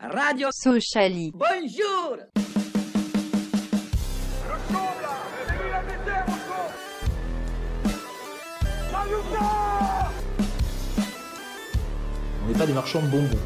Radio Sociali. Bonjour On n'est pas des marchands de bonbons.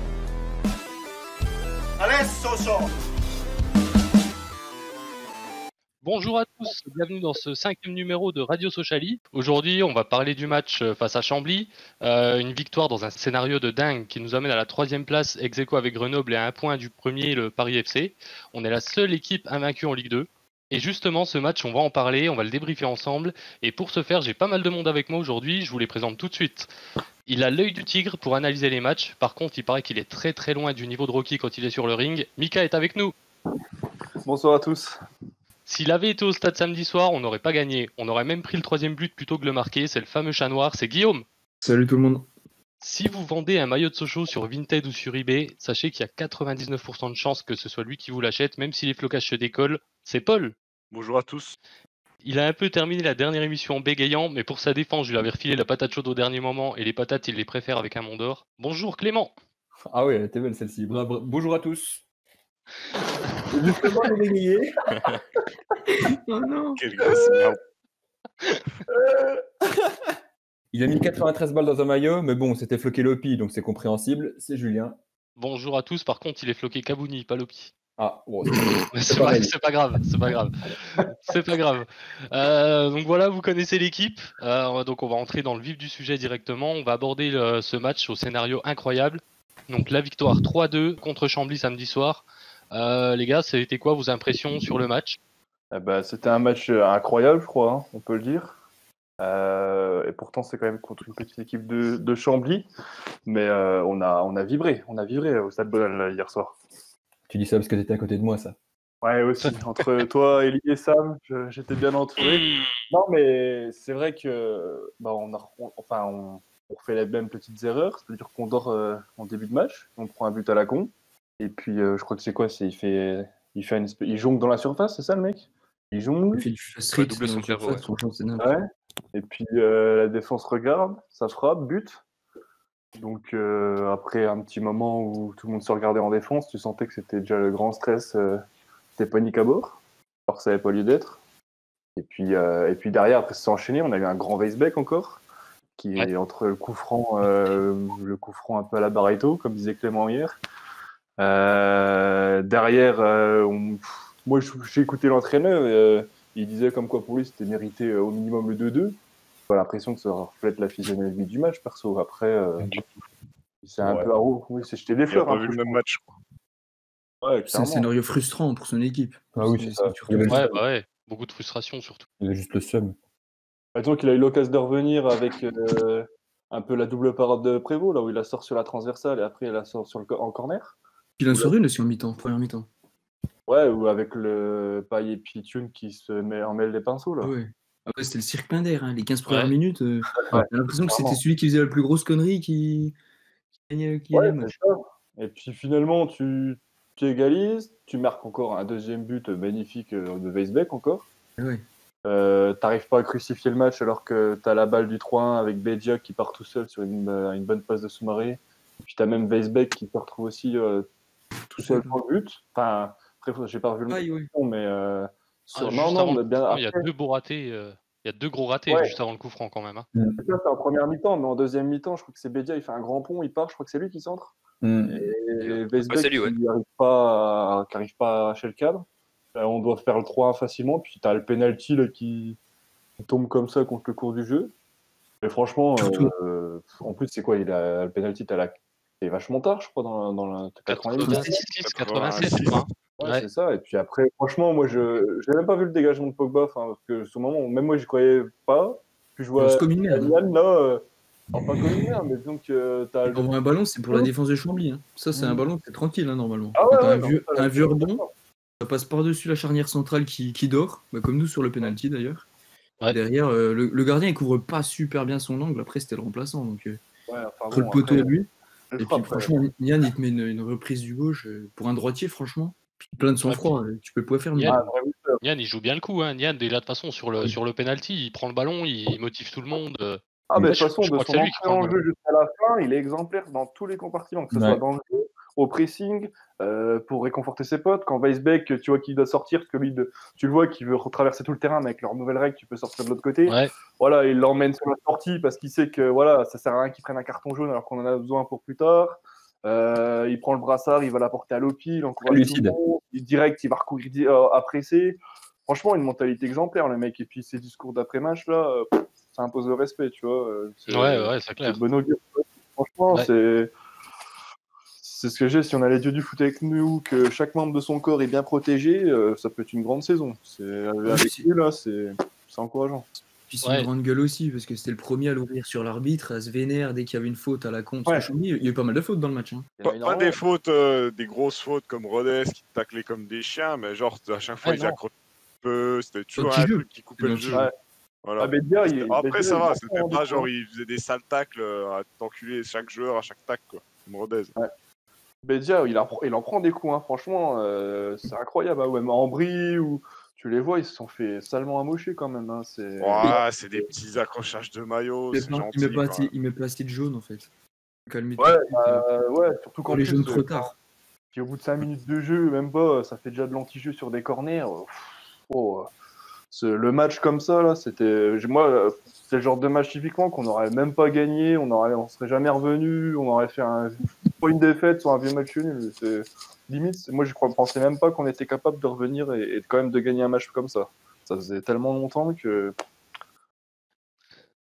Bonjour à tous, bienvenue dans ce cinquième numéro de Radio Sociali. Aujourd'hui, on va parler du match euh, face à Chambly. Euh, une victoire dans un scénario de dingue qui nous amène à la troisième place, ex aequo avec Grenoble et à un point du premier, le Paris FC. On est la seule équipe invaincue en Ligue 2. Et justement, ce match, on va en parler, on va le débriefer ensemble. Et pour ce faire, j'ai pas mal de monde avec moi aujourd'hui, je vous les présente tout de suite. Il a l'œil du tigre pour analyser les matchs. Par contre, il paraît qu'il est très très loin du niveau de Rocky quand il est sur le ring. Mika est avec nous. Bonsoir à tous. S'il avait été au stade samedi soir, on n'aurait pas gagné. On aurait même pris le troisième but plutôt que le marquer. C'est le fameux chat noir, c'est Guillaume. Salut tout le monde. Si vous vendez un maillot de Sochaux sur Vinted ou sur eBay, sachez qu'il y a 99% de chances que ce soit lui qui vous l'achète, même si les flocages se décollent. C'est Paul. Bonjour à tous. Il a un peu terminé la dernière émission en bégayant, mais pour sa défense, je lui avais refilé la patate chaude au dernier moment, et les patates, il les préfère avec un Mondor. Bonjour Clément. Ah ouais, elle était belle celle-ci. Bonjour à tous. Justement, oh non. Quelle grosse merde. Il a mis 93 balles dans un maillot, mais bon, c'était floqué Lopi, donc c'est compréhensible. C'est Julien. Bonjour à tous, par contre, il est floqué Kabouni, pas Lopi. Ah, bon, c'est- pas, grave, c'est pas grave. C'est pas grave. Euh, donc voilà, vous connaissez l'équipe. Euh, donc on va entrer dans le vif du sujet directement. On va aborder le- ce match au scénario incroyable. Donc la victoire 3-2 contre Chambly samedi soir. Euh, les gars, ça a été quoi vos impressions sur le match? Eh ben, C'était un match euh, incroyable, je crois, hein, on peut le dire. Euh, et pourtant, c'est quand même contre une petite équipe de, de Chambly. Mais euh, on, a, on a vibré. On a vibré au Stade Bonal hier soir. tu dis ça parce que t'étais à côté de moi, ça. Ouais, aussi. Entre toi, Elie et Sam, j'étais bien entouré. Non, mais c'est vrai que bah, on, a, on- enfin, on, on refait les mêmes petites erreurs. C'est-à-dire qu'on dort euh, en début de match, on prend un but à la con. Et puis, euh, je crois que c'est quoi c'est, il, fait, il, fait une espèce- il jongle dans la surface, c'est ça le mec? Il jongle. Il fait du street, double son surface, ouais. c'est. Et puis euh, la défense regarde, ça frappe, but. Donc euh, après un petit moment où tout le monde se regardait en défense, tu sentais que c'était déjà le grand stress, euh, c'était panique à bord, alors que ça n'avait pas lieu d'être. Et puis, euh, et puis derrière, après ça s'est enchaîné, on a eu un grand Weisbeck encore, qui est entre le coup franc, euh, le coup franc un peu à la Barreto, comme disait Clément hier. Euh, derrière, euh, on- pff, moi j'ai écouté l'entraîneur, euh, il disait comme quoi pour lui c'était mérité euh, au minimum le 2-2. J'ai l'impression que ça reflète la physionomie du match, perso. Après, euh, c'est un Ouais. peu à. Oui, c'est jeter des Il a fleurs. pas un vu peu, le même match. Ouais, C'est un scénario frustrant pour son équipe. Ah oui, c'est ça. Il. Ouais, bah ouais, beaucoup de frustration surtout. Il avait juste le seum. Bah, disons qu'il a eu l'occasion de revenir avec euh, un peu la double parade de Prévost, là où il la sort sur la transversale et après il la sort sur le, en corner. Il en sort une aussi en mi-temps, première mi-temps. Ouais, ou avec le paille et Pitune qui se met en mêle des pinceaux, là. Ouais. Ah ouais, c'était le cirque Pinder, hein, les 15 premières Ouais. minutes. euh, Ouais, J'ai l'impression que c'était celui qui faisait la plus grosse connerie qui, gagnait, qui. Et puis finalement, tu, tu égalises, tu marques encore un deuxième but magnifique euh, de Weisbeck encore. Ah ouais. Euh, T'arrives pas à crucifier le match alors que t'as la balle du 3-1 avec Bedia qui part tout seul sur une, euh, une bonne passe de Soumaré. Et puis t'as même Weisbeck qui se retrouve aussi euh, tout seul pour le but. Enfin, après, j'ai pas revu le match, Aïe, ouais. mais euh, sur- Ah, non, juste non, avant mais bien il y a deux beaux ratés. euh, Il y a deux gros ratés Ouais. juste avant le coup franc quand même. hein. c'est ça, c'est en première mi-temps, mais en deuxième mi-temps, je crois que c'est Bedia, il fait un grand pont, il part, je crois que c'est lui qui centre. Hmm. Et lui, ouais. qui n'arrive pas, à- qui arrive pas à arracher le cadre. On doit faire le 3-1 facilement, puis tu as le penalty là, qui... qui tombe comme ça contre le cours du jeu. Et franchement, euh, en plus, c'est quoi il a, Le penalty, t'as la... c'est vachement tard, je crois, dans, dans la 90 86, 87, je crois. hein. Ouais, Ouais. c'est ça. Et puis après, franchement, moi, je n'ai même pas vu le dégagement de Pogba, enfin, parce que sur le moment, même moi, j'y croyais pas. Puis je vois. Yann, là, euh, enfin, pas comme une merde, mais disons que t'as le un ballon, c'est pour la défense de Chambly. hein. Ça, c'est un Mm. ballon, c'est tranquille hein, normalement. Ah ouais, ouais, un, non, vieux, ça, un vieux je rebond, ça passe par-dessus la charnière centrale qui, qui dort, bah, comme nous sur le penalty d'ailleurs. Ouais. Derrière, euh, le, le gardien il couvre pas super bien son angle. Après, c'était le remplaçant. Donc, euh, Ouais, enfin, entre le poteau et lui. Et puis franchement, Yann, il te met une, une reprise du gauche pour un droitier, franchement. Plein de sang-froid. euh, Tu peux pas faire mieux. Yann, Ah. Yann, il joue bien le coup. Hein. Yann, de toute façon, sur le, Oui. sur le penalty, il prend le ballon, il motive tout le monde. euh. Ah, mais de toute façon, je de crois que son c'est lui qui entrée en jeu jusqu'à la fin, il est exemplaire dans tous les compartiments, que ce Ouais. soit dans le jeu, au pressing, euh, pour réconforter ses potes. Quand Weisbeck, tu vois qu'il doit sortir, parce que lui, de, tu le vois qu'il veut retraverser tout le terrain, mais avec leur nouvelle règle, tu peux sortir de l'autre côté. Ouais. Voilà, il l'emmène sur la sortie parce qu'il sait que voilà, ça sert à rien qu'il prenne un carton jaune alors qu'on en a besoin pour plus tard. Euh, il prend le brassard, il va l'apporter à Lopi, il encourage tout le monde, il direct, il va recourir euh, à presser. Franchement, une mentalité exemplaire, le mec. Et puis ses discours d'après-match, là, ça impose le respect, tu vois. c'est- Ouais, ouais, c'est clair. bon augure. Franchement, Ouais. c'est. C'est ce que j'ai. Si on a les dieux du foot avec nous, que chaque membre de son corps est bien protégé, euh, ça peut être une grande saison. C'est avec c'est- lui là, c'est encourageant. Puis c'est Ouais. une grande gueule aussi, parce que c'était le premier à l'ouvrir sur l'arbitre, à se vénère dès qu'il y avait une faute à la con. Parce Ouais. il y a eu pas mal de fautes dans le match. hein. Pas, des fautes, euh, des grosses fautes comme Rodez qui te taclaient comme des chiens, mais genre à chaque fois Ouais, ils accrochaient un peu, c'était toujours un jeu. truc qui coupait le jeu. jeu. Ouais. Voilà. Ah, il- Après ça va, c'était pas genre il faisait des sales tacles euh, à t'enculer chaque joueur à chaque tac quoi, comme Rodez. Bédia, il, en prend- il en prend des coups, hein, franchement, euh, c'est incroyable. Ah ouais, brie, ou tu les vois, ils se sont fait salement amocher quand même. Hein, c'est... Ouais, des petits accrochages de maillot, Il c'est met pas- gentil. il met pas assez- il met pas assez de jaune en fait. Calmez Ouais, euh, ouais, surtout quand les jaunes plus, trop euh, tard. Puis au bout de 5 minutes de jeu, même pas, ça fait déjà de l'anti-jeu sur des corners. euh, pff, oh, euh, le match comme ça, là, c'était. Moi, euh, c'est le genre de match typiquement qu'on n'aurait même pas gagné, on aurait, serait jamais revenu, on aurait fait un, une défaite, soit un vieux match nul. Limite, moi, je crois, pensais même pas qu'on était capable de revenir et, et quand même de gagner un match comme ça. Ça faisait tellement longtemps que.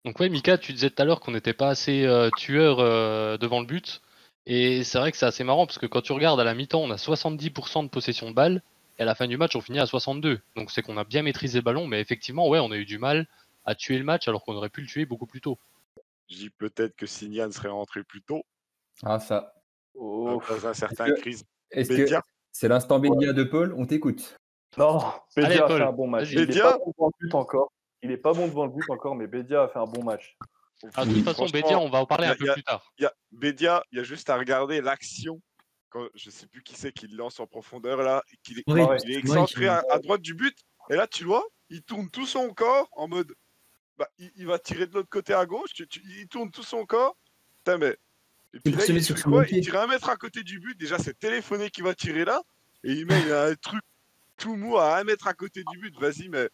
Donc ouais, Mika, tu disais tout à l'heure qu'on n'était pas assez euh, tueur euh, devant le but. Et c'est vrai que c'est assez marrant parce que quand tu regardes à la mi-temps, on a 70% de possession de balle. Et à la fin du match, on finit à 62. Donc c'est qu'on a bien maîtrisé le ballon. Mais effectivement, ouais, on a eu du mal à tuer le match alors qu'on aurait pu le tuer beaucoup plus tôt. Je dis peut-être que Signan serait rentré plus tôt Ah, ça. Oh, dans un certain Est-ce que- crise. Est-ce que c'est l'instant Bédia de Paul? On t'écoute. Non, Allez, Bédia a fait un bon match. vas-y. Il est Bédia pas bon devant le but encore. Il est pas bon devant le but encore, mais Bédia a fait un bon match. Ah, de toute façon, Bédia, on va en parler a- un peu a- plus tard. il y a Bédia, il y a juste à regarder l'action. Quand, je sais plus qui c'est qui lance en profondeur là, et qu'il est, il est excentré à, à droite du but. Et là, tu vois, il tourne tout son corps en mode. Bah, il, il va tirer de l'autre côté à gauche. tu- tu- il tourne tout son corps. Putain, mais. Et puis pour là, se il, sur quoi? il tire un mètre à côté du but. Déjà, c'est téléphoné qu'il va tirer là. Et il met un truc tout mou à un mètre à côté du but. Vas-y, mais.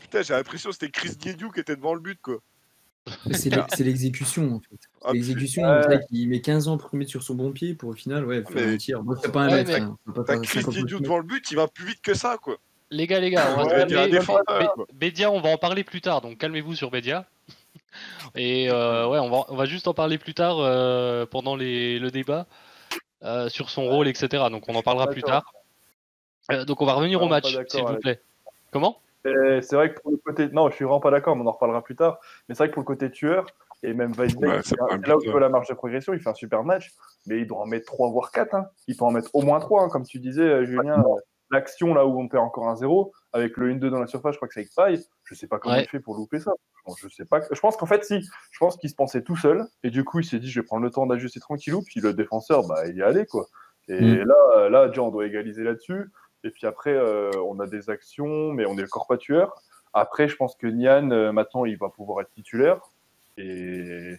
Putain, j'ai l'impression que c'était Chris Guédiou qui était devant le but, quoi. C'est l'e- c'est l'exécution en fait. Ah, L'exécution, il met 15 ans pour se mettre sur son bon pied pour au final ouais, faire mais- un tir. Bon, c'est pas un Ouais, mètre, hein, T'as pas Chris 50 Guédiou mètres. devant le but, il va plus vite que ça, quoi. Les gars, les gars, on va Ouais, se. Bédia, on va en parler plus tard, donc calmez-vous sur Bédia. Et euh, ouais, on va, on va juste en parler plus tard euh, pendant les, le débat euh, sur son rôle, etc. Donc on en parlera plus tard. Euh, donc on va revenir Non, au match, s'il vous avec- plaît. Comment? C'est vrai que pour le côté. Non, je suis vraiment pas d'accord, mais on en reparlera plus tard. Mais c'est vrai que pour le côté tueur, et même Ouais, c'est là où buteur. vois la marge de progression. Il fait un super match, mais il doit en mettre 3 voire 4. Hein. Il peut en mettre au moins 3, comme tu disais, euh, Julien. euh, L'action là où on perd encore un 0, avec le 1-2 dans la surface, je crois que c'est avec Paille. Je sais pas comment Ouais. il fait pour louper ça. Bon, Je sais pas. Je pense qu'en fait, si. Je pense qu'il se pensait tout seul, et du coup, il s'est dit, je vais prendre le temps d'ajuster tranquillou. Puis le défenseur, bah, il y est allé, quoi. Et Mm. là, là, déjà, on doit égaliser là-dessus. Et puis après, euh, on a des actions, mais on est encore pas tueur. Après, je pense que Nian, euh, maintenant, il va pouvoir être titulaire. Et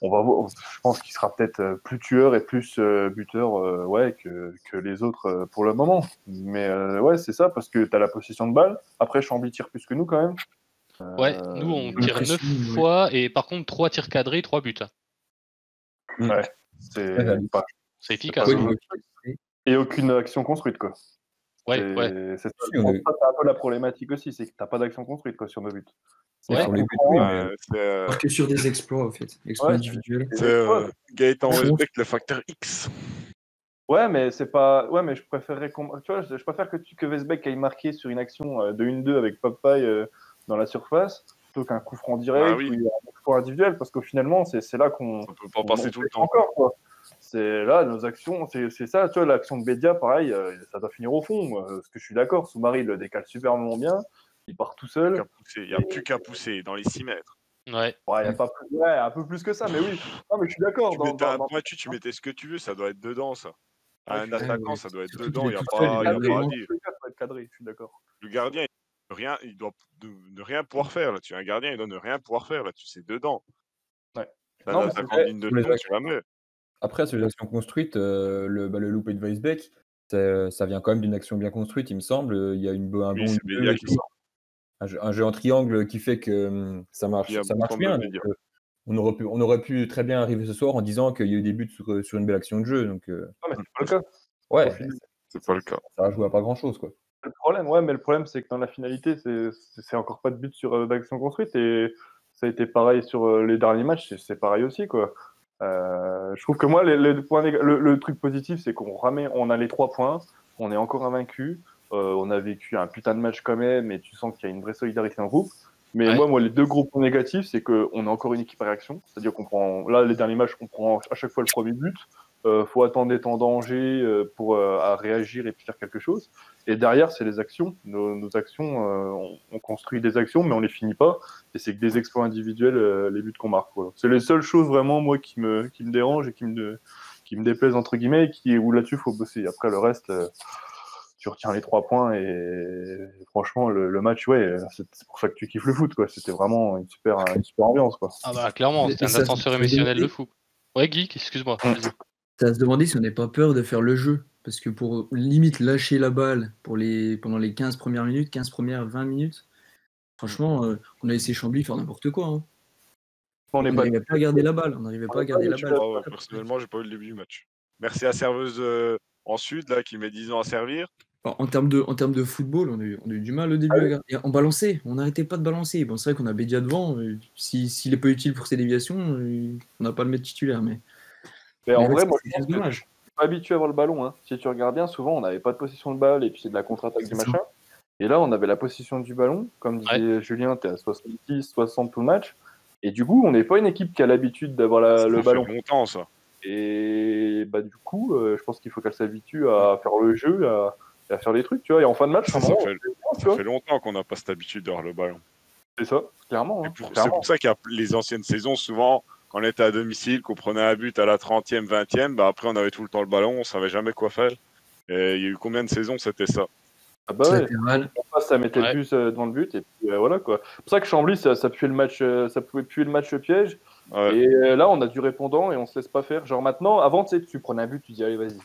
on va voir. Je pense qu'il sera peut-être euh, plus tueur et plus euh, buteur euh, ouais, que, que les autres euh, pour le moment. Mais euh, ouais, c'est ça, parce que tu as la possession de balle. Après, Chambly tire plus que nous quand même. Euh, Ouais, nous on tire impression, 9 ouais. fois et par contre 3 tirs cadrés, 3 buts. Ouais, c'est valide. pas- Et aucune action construite, quoi. Ouais, C'est- ouais. c'est ça. Que un peu la problématique aussi, c'est que t'as pas d'action construite quoi, sur nos buts. Ouais. sur les buts, oui, mais- Euh, que sur des exploits en fait, exploits Ouais. individuels. c'est, euh, Gaëtan Westbeck, le facteur X. Ouais, mais c'est pas. Ouais, mais je préférerais qu'on. Tu vois, je, je préfère que tu que Vesbeck aille marqué sur une action euh, de 1-2 avec Popeye euh, dans la surface plutôt qu'un coup franc direct Ah oui. ou un coup franc individuel parce qu'au finalement c'est c'est là qu'on. On peut pas on passer tout le temps. Encore quoi. C'est là nos actions, c'est c'est ça. Tu vois, l'action de Bédia, pareil, euh, ça doit finir au fond. euh, parce que je suis d'accord, Soumari le décale superbement bien. Il part tout seul. Il n'y a plus qu'à pousser dans les 6 mètres. Ouais. Ouais, y a pas plus... ouais, un peu plus que ça, mais oui. Non, mais je suis d'accord. Tu dans- mettais dans- un dans- pointu, tu mettais ce que tu veux, ça doit être dedans, ça. Ouais, Un attaquant, ça doit être dedans, il n'y a pas, seul, y a il pas a à dire. Le gardien, il, rien, il doit de, de rien pouvoir faire là-dessus. Un gardien, il doit ne rien pouvoir faire là-dessus. C'est dedans. Ouais. Non, mais vrai. fond, tu la mets. Après, sur les actions construites, euh, le, bah, le loupé de Weisbeck, ça vient quand même d'une action bien construite, il me semble. Il y a une, un Oui, bon jeu, Bédia qui sort. un, jeu, un jeu en triangle qui fait que hum, ça marche, a ça bien. Donc, euh, on, aurait pu, on aurait pu très bien arriver ce soir en disant qu'il y a eu des buts sur, sur une belle action de jeu. Donc, euh, Non, mais c'est pas le cas. ouais. C'est pas le cas. ça va jouer à pas grand chose. Quoi. Le problème, ouais, mais le problème, c'est que dans la finalité, c'est encore pas de but sur euh, d'action construite et ça a été pareil sur euh, les derniers matchs, c'est- c'est pareil aussi, quoi. Euh, je trouve que moi, les, les points néga- le, le truc positif, c'est qu'on ramène, on a les trois points, on est encore invaincu, euh, on a vécu un putain de match quand même, et tu sens qu'il y a une vraie solidarité en groupe. Mais Ouais. moi, moi, les deux gros points négatifs, c'est qu'on est encore une équipe à réaction, c'est-à-dire qu'on prend, là, les derniers matchs, on prend à chaque fois le premier but. Euh, faut attendre d'être en danger euh, pour euh, à réagir et puis faire quelque chose. Et derrière, c'est les actions. Nos, nos actions, euh, on, on construit des actions, mais on les finit pas. Et c'est que des exploits individuels, euh, les buts qu'on marque. C'est les seules choses vraiment, moi, qui me, qui me dérangent et qui me, qui me déplaisent, entre guillemets, et qui, où là-dessus, faut bosser. Après, le reste, euh, tu retiens les trois points et, franchement, le, le match, ouais, c'est pour ça que tu kiffes le foot, quoi. C'était vraiment une super, une super ambiance, quoi. Ah bah clairement, c'était un ascenseur émotionnel de fou. Ouais, Geek, excuse-moi. À se demander si on n'est pas peur de faire le jeu. Parce que pour limite lâcher la balle pour les, pendant les 15 premières minutes, 15 premières 20 minutes, franchement, euh, on a laissé Chambly faire n'importe quoi. hein. On n'est pas n'arrivait pas à garder la balle. On n'arrivait pas à garder la balle. Ah ouais, personnellement, j'ai pas eu le début du match. Merci à serveuse euh, en sud là qui met 10 ans à servir. En, en termes de, en termes de football, on a, eu, on a eu du mal au début. à garder- et on balançait, on n'arrêtait pas de balancer. Bon, c'est vrai qu'on a Bédia devant. euh, si- S'il est pas utile pour ses déviations, euh, on n'a pas à le mettre titulaire. Mais, Mais en mais vrai, moi, je que dommage. pas habitué à avoir le ballon. Hein. Si tu regardes bien, souvent on n'avait pas de possession de balle et puis c'est de la contre-attaque du ça. machin. Et là, on avait la possession du ballon. Comme disait Julien, tu es à 70, 60 tout le match. Et du coup, on n'est pas une équipe qui a l'habitude d'avoir la- Ça le fait ballon. longtemps ça. Et bah, du coup, euh, je pense qu'il faut qu'elle s'habitue à faire le jeu, à, à faire des trucs. Tu vois. Et en fin de match, Ça, ça fait, ça fait longtemps qu'on n'a pas cette habitude d'avoir le ballon. c'est ça, clairement. Hein, C'est pour ça qu'il y a les anciennes saisons, souvent, quand on était à domicile, qu'on prenait un but à la 30e, 20e, bah après on avait tout le temps le ballon, on savait jamais quoi faire. Et il y a eu combien de saisons c'était ça? Ah bah ouais. Face, ça mettait Ouais. le euh, devant le but. Et puis euh, voilà quoi. C'est pour ça que Chambly, ça, ça, puait le match, euh, ça pouvait puer le match piège. Ouais. Et euh, là, on a du répondant et on se laisse pas faire. Genre maintenant, avant, tu sais, tu prenais un but, tu dis allez, vas-y.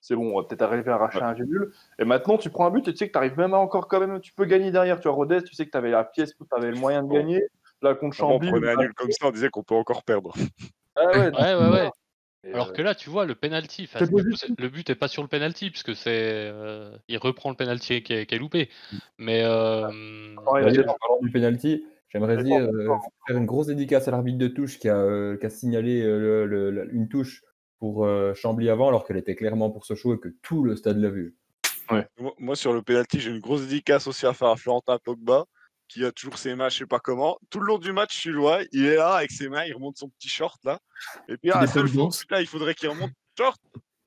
C'est bon, on va peut-être arriver à arracher Ouais. un nul. Et maintenant, tu prends un but et tu sais que tu arrives même à encore quand même, tu peux gagner derrière. Tu vois, Rodez, tu sais que tu avais la pièce, tu avais le moyen de gagner. Là, contre on Chambly. prenait un nul comme ça, on disait qu'on peut encore perdre. ah ouais, Ouais, ouais, ouais. Alors euh, que là, tu vois, le penalty, le but est pas sur le penalty, puisque c'est, euh, il reprend le penalty qui est, qui est loupé. Mais euh, défense. en parlant du penalty, j'aimerais dire euh, faire une grosse dédicace à l'arbitre de touche qui a, euh, qui a signalé euh, le- le- une touche pour euh, Chambly avant, alors qu'elle était clairement pour Sochaux et que tout le stade l'a vu. Moi, moi, sur le penalty, j'ai une grosse dédicace aussi à faire à Florentin Pogba, qui a toujours ses mains, je sais pas comment. Tout le long du match, je vois, il est là avec ses mains, il remonte son petit short là. Et puis, à la seule fois, putain, il faudrait qu'il remonte le short.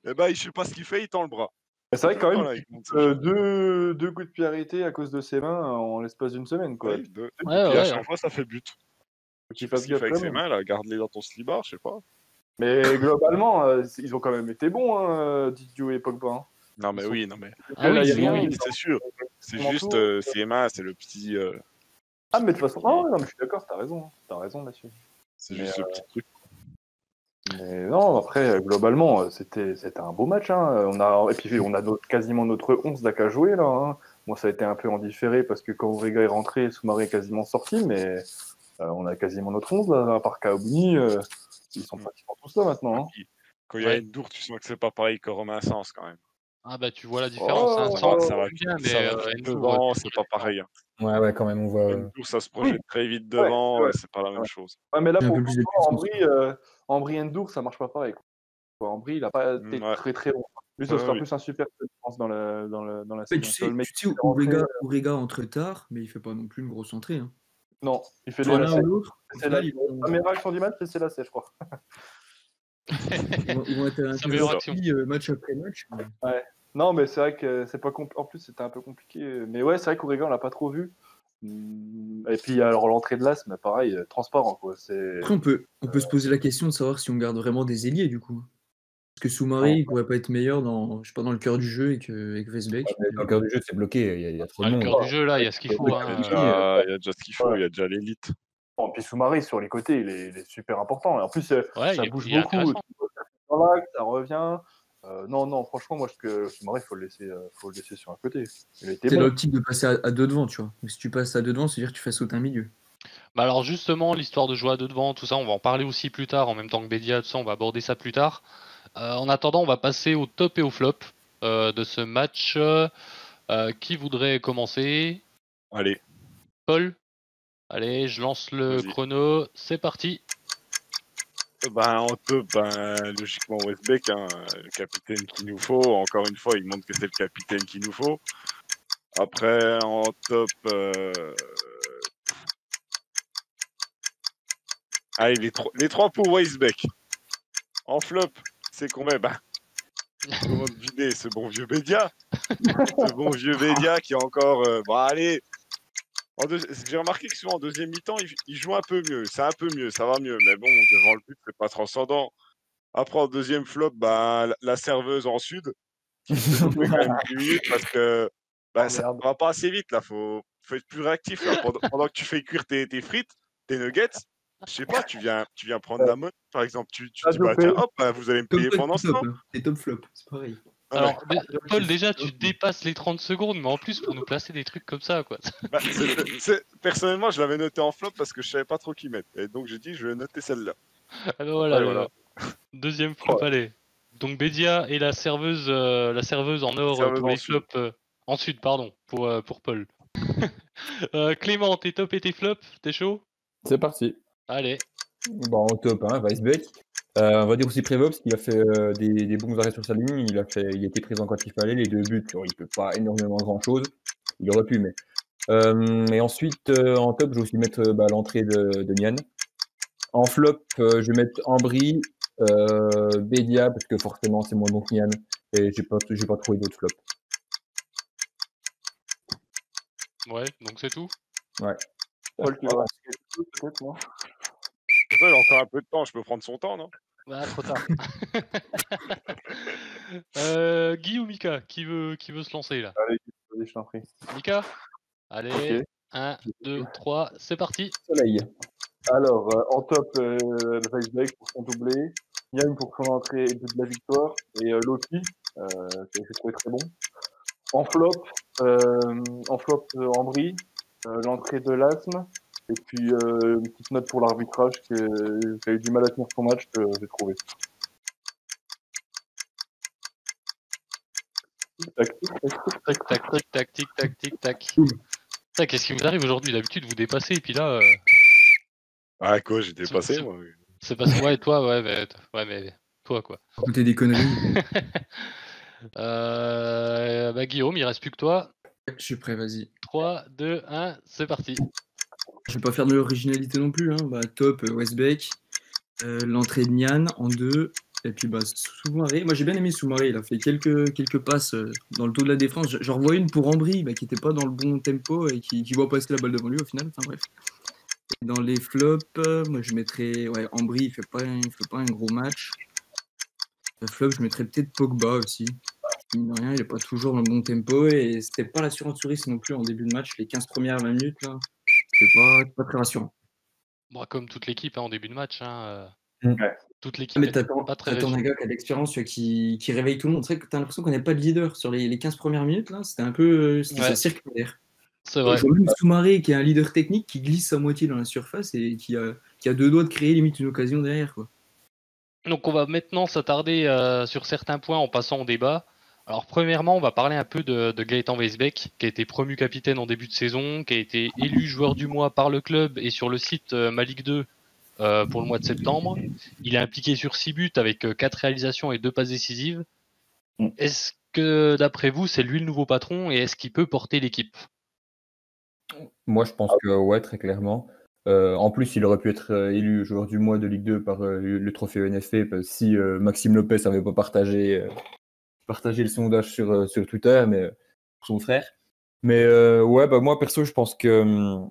Et ben, je sais pas ce qu'il fait, il tend le bras. C'est vrai quand même, Voilà, il monte son euh, deux, deux coups de pied arrêtés à cause de ses mains en l'espace d'une semaine. Quoi. Ouais, deux. Ouais, Et puis, ouais, à ouais. chaque fois, ça fait but. Faut qu'il fasse qu'il fait avec ses mains, là. Garde-les dans ton slibard, je sais pas. Mais globalement, euh, ils ont quand même été bons, hein, Didio et Pogba. hein. Non, mais oui, non, mais. Ah oui, c'est- sûr. C'est juste tout. euh, ses mains, c'est le petit. Euh, Ah, mais de toute façon, ah ouais, non, mais je suis d'accord, t'as raison. hein. T'as raison là-dessus. c'est juste ce euh, petit truc. Mais non, après, euh, globalement, euh, c'était un beau match. Hein. On a, et puis, on a notre- quasiment notre 11 d'Ak à jouer là. Hein. Moi, ça a été un peu en différé parce que quand Auriga est rentré, Soumaré est quasiment sorti, mais euh, on a quasiment notre 11 là, à part Kaouni. euh, ils sont pratiquement tous là maintenant. hein. Quand il y a une dour, tu sens que c'est pas pareil que Romain Sens quand même. Ah bah tu vois la différence. hein. Oh, Sans- ça va, bien, mais ça euh, va devant, euh, c'est pas pareil. hein. Ouais, ouais, quand même, on voit. Une dour, ça se projette très vite Ouais, devant, ouais. c'est pas la même Ouais. chose. Ouais, mais là, pour de. Ambry, euh, Ambry Endur, ça marche pas pareil. Quoi. Ambry, il a pas été Mm, ouais. très très long. Lui, ça Ouais, sera oui. plus un super je pense, dans la, dans la, dans la saison. tu C'est le sais, mec tu sais Ourega, euh, Ourega entre tard, mais il fait pas non plus une grosse entrée. Hein. Non, il fait lacets. ou l'autre, au C'est la première action du match, c'est lacets, je crois. ils vont- ils vont être euh, match après match. mais- Non, mais c'est vrai que c'est pas compl- En plus, c'était un peu compliqué. Mais ouais, c'est vrai qu'Ourega, on l'a pas trop vu. Hum, Et puis, alors, l'entrée de l'As, mais pareil, euh, transparent, quoi. C'est... Après, on peut, on peut se poser la question de savoir si on garde vraiment des ailiers du coup. Parce que Soumaré, il pourrait pas être meilleur dans, je sais pas, dans le cœur du jeu avec, euh, avec Vesbeck. Dans le cœur du jeu, c'est bloqué, il y, a, il y a trop Ah, de le cœur du jeu, là, il y a ce qu'il faut. Il y hein, a euh, déjà, il y a déjà ce qu'il faut, Ouais. il y a déjà l'élite. Bon, puis Soumaré, sur les côtés, il est, il est super important. Et en plus, euh, Ouais, ça bouge beaucoup. ça revient. Euh, non, non, franchement, moi, je que Soumaré, il faut, le laisser, euh, faut le laisser sur un côté. C'est bon. l'optique de passer à, à deux devant, tu vois. Donc, si tu passes à deux devant, c'est-à-dire que tu fais sauter un milieu. Bah alors justement, l'histoire de jouer à deux devant, tout ça, on va en parler aussi plus tard, en même temps que Bédia, tout ça, on va aborder ça plus tard. Euh, en attendant, on va passer au top et au flop euh, de ce match. Euh, qui voudrait commencer? Allez, Paul? Allez, je lance le chrono, c'est parti. Ben, en top, ben, logiquement Westbeck, hein, le capitaine qu'il nous faut. Encore une fois, il montre que c'est le capitaine qu'il nous faut. Après, en top. euh, Allez, les, trois- les trois pour Weisbeck. En flop, c'est combien Ben, comment deviner ce bon vieux Bédia Ce bon vieux Bédia qui est encore. euh, Bon, allez. Deux- J'ai remarqué que souvent en deuxième mi-temps, il, il joue un peu mieux. C'est un peu mieux, ça va mieux. Mais bon, devant le but, c'est pas transcendant. Après, en deuxième flop, bah, la, serveuse en sud, qui se quand même 10 minutes parce que bah, ça merde. va pas assez vite. Là, faut, faut être plus réactif. là. Pendant, pendant que tu fais cuire tes, tes frites, tes nuggets, je sais pas, tu viens, tu viens prendre la monnaie, par exemple. Tu, tu T'as dis, bah, tiens, hop, bah, vous allez me payer pendant ce temps. C'est top flop, c'est pareil. Ouais. Alors, dé- Paul, déjà, tu dépasses les 30 secondes, mais en plus, pour nous placer des trucs comme ça, quoi. Bah, personnellement, je l'avais noté en flop parce que je savais pas trop qui mettre. Et donc, j'ai dit, je vais noter celle-là. Alors voilà, le voilà. deuxième flop, allez. Donc Bédia et la serveuse, euh, la serveuse en or euh, Serveuse pour en les sud. flops, euh, en sud, pardon, pour, euh, pour Paul. Euh, Clément, t'es top et tes flops, t'es chaud? C'est parti. Allez, Bon, en top, hein, Weisbeck. Euh, on va dire aussi Prévost, parce qu'il a fait euh, des, des bons arrêts sur sa ligne. Il a, fait, il a été présent quand il fallait. Les deux buts, il peut pas énormément grand-chose. Il aurait pu, mais. Euh, et ensuite, euh, en top, je vais aussi mettre bah, l'entrée de, de Nian. En flop, euh, je vais mettre Ambry, euh, Bédia, parce que forcément, c'est moins bon que Nian. Et j'ai pas, j'ai pas trouvé d'autres flops. ouais, donc c'est tout? Paul, tu vois, peut-être, non? C'est ça, il a encore un peu de temps, je peux prendre son temps, non? Ah, trop tard. euh, Guy ou Mika qui veut, qui veut se lancer là? Allez, je t'en prie. Mika? Allez, Ok. 1, 2, 3, c'est parti. Soleil. Alors, euh, en top, euh, le pour son doublé, Yann pour son entrée et de la victoire, et euh, Loki, euh, que j'ai trouvé très bon. En flop, euh, en flop, euh, Ambry, euh, l'entrée de l'asthme, et puis euh, une petite note pour l'arbitrage qui, euh, qui a eu du mal à tenir son match, que j'ai trouvé. Tac, tac, tac, tac, tac. Tac, tic, tac, tic, tac, tac. Qu'est-ce qui vous arrive aujourd'hui? D'habitude, vous dépassez, et puis là, euh, Ah, quoi, j'ai dépassé, c'est- moi. c'est parce que, ouais, toi, ouais, mais, ouais, mais toi, quoi. Écoutez des conneries. Euh, bah, Guillaume, il reste plus que toi. Je suis prêt, vas-y. 3, 2, 1, c'est parti. Je vais pas faire de l'originalité non plus. Hein. Bah, top, euh, Westbeck. Euh, L'entrée de Nian en deux. Et puis bah, Soumaré. Moi j'ai bien aimé Soumaré. Il a fait quelques, quelques passes euh, dans le dos de la défense. Je- J'en revois une pour Ambry bah, qui était pas dans le bon tempo et qui, qui voit passer la balle devant lui au final. Enfin bref. Et dans les flops, moi je mettrais. Ouais, Ambry il fait pas, il fait pas un gros match. Le flop, je mettrais peut-être Pogba aussi. Il est pas toujours dans le bon tempo et c'était pas l'assurance touriste non plus en début de match. Les 15 premières 20 minutes là, c'est pas, pas très rassurant. Bon, comme toute l'équipe hein, en début de match. Hein, euh, Ouais. Toute l'équipe. Ah, mais t'attends très t'attends un gars qui a l'expérience, vois, qui, qui réveille tout le monde. C'est vrai que t'as l'impression qu'on n'avait pas de leader sur les, les 15 premières minutes. là. C'était un peu c'était Ouais. ça circulaire. C'est vrai. Même Soumaré qui est un leader technique qui glisse à moitié dans la surface et qui a, qui a deux doigts de créer limite une occasion derrière. Quoi. Donc on va maintenant s'attarder euh, sur certains points en passant au débat. Alors premièrement, on va parler un peu de, de Gaëtan Weisbeck, qui a été promu capitaine en début de saison, qui a été élu joueur du mois par le club et sur le site euh, Ma Ligue 2 euh, pour le mois de septembre. Il est impliqué sur 6 buts avec 4 réalisations et 2 passes décisives. Mm. Est-ce que d'après vous, c'est lui le nouveau patron et est-ce qu'il peut porter l'équipe? Moi, je pense que ouais, très clairement. Euh, en plus, il aurait pu être euh, élu joueur du mois de Ligue 2 par euh, le trophée NFP si euh, Maxime Lopez n'avait pas partagé, partagé le sondage sur, euh, sur Twitter, mais euh, son frère. Mais euh, ouais, bah, moi, perso, je pense que hum,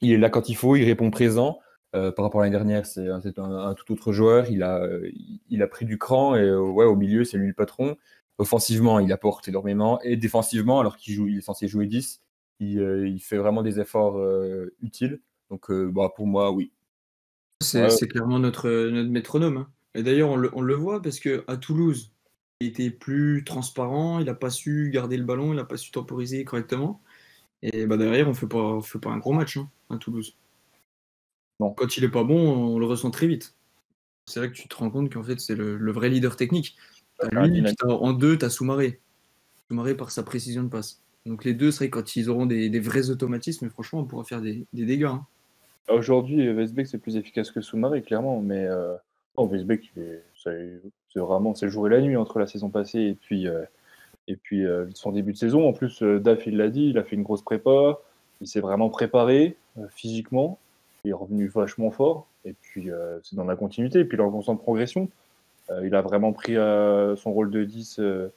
il est là quand il faut, il répond présent. Euh, par rapport à l'année dernière, c'est un, tout autre joueur. Il a, il- il a pris du cran et euh, ouais, au milieu, c'est lui le patron. Offensivement, il apporte énormément et défensivement, alors qu'il joue, il est censé jouer 10, il, euh, il fait vraiment des efforts utiles. Donc, bah, pour moi, oui. C'est Ouais. clairement notre, notre métronome. hein. Et d'ailleurs, on le, on le voit parce que à Toulouse, il était plus transparent, il n'a pas su garder le ballon, il n'a pas su temporiser correctement. Et bah derrière, on fait pas, on fait pas un gros match hein, à Toulouse. Non. Quand il est pas bon, on le ressent très vite. C'est là que tu te rends compte qu'en fait, c'est le, le vrai leader technique. T'as lui, en deux, tu as Soumaré. Soumaré par sa précision de passe. Donc les deux, c'est quand ils auront des, des vrais automatismes, franchement, on pourra faire des, des dégâts. hein. Aujourd'hui, Westbeck, c'est plus efficace que Soumaré, clairement. Mais euh, il est- c'est vraiment c'est jour et la nuit entre la saison passée et puis, euh, et puis euh, son début de saison. En plus, euh, Daf, il l'a dit, il a fait une grosse prépa. Il s'est vraiment préparé physiquement. Il est revenu vachement fort. Et puis, c'est dans la continuité. Et puis, il est en constante progression. Il a vraiment pris son rôle de 10. euh,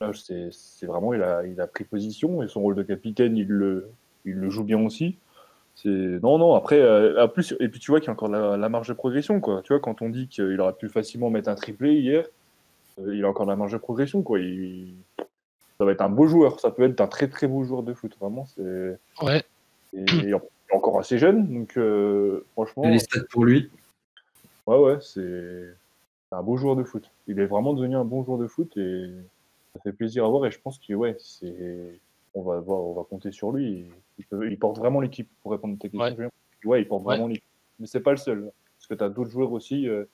là, c'est c'est vraiment, il a, il a pris position. Et son rôle de capitaine, il le, il le joue bien aussi. C'est non non après euh, en plus et puis tu vois qu'il y a encore la, la marge de progression quoi. Tu vois quand on dit qu'il aurait pu facilement mettre un triplé hier, euh, il a encore la marge de progression quoi. Il... Ça va être un beau joueur, ça peut être un très très beau joueur de foot vraiment. C'est Ouais. et, il est encore assez jeune donc euh, franchement Il y a les stats pour lui. ouais ouais c'est un beau joueur de foot. Il est vraiment devenu un bon joueur de foot et ça fait plaisir à voir et je pense que ouais c'est on va voir on va compter sur lui. Il, porte vraiment l'équipe pour répondre à question. Ouais. Il porte Ouais. vraiment l'équipe. Mais c'est pas le seul. Parce que tu as d'autres joueurs aussi euh,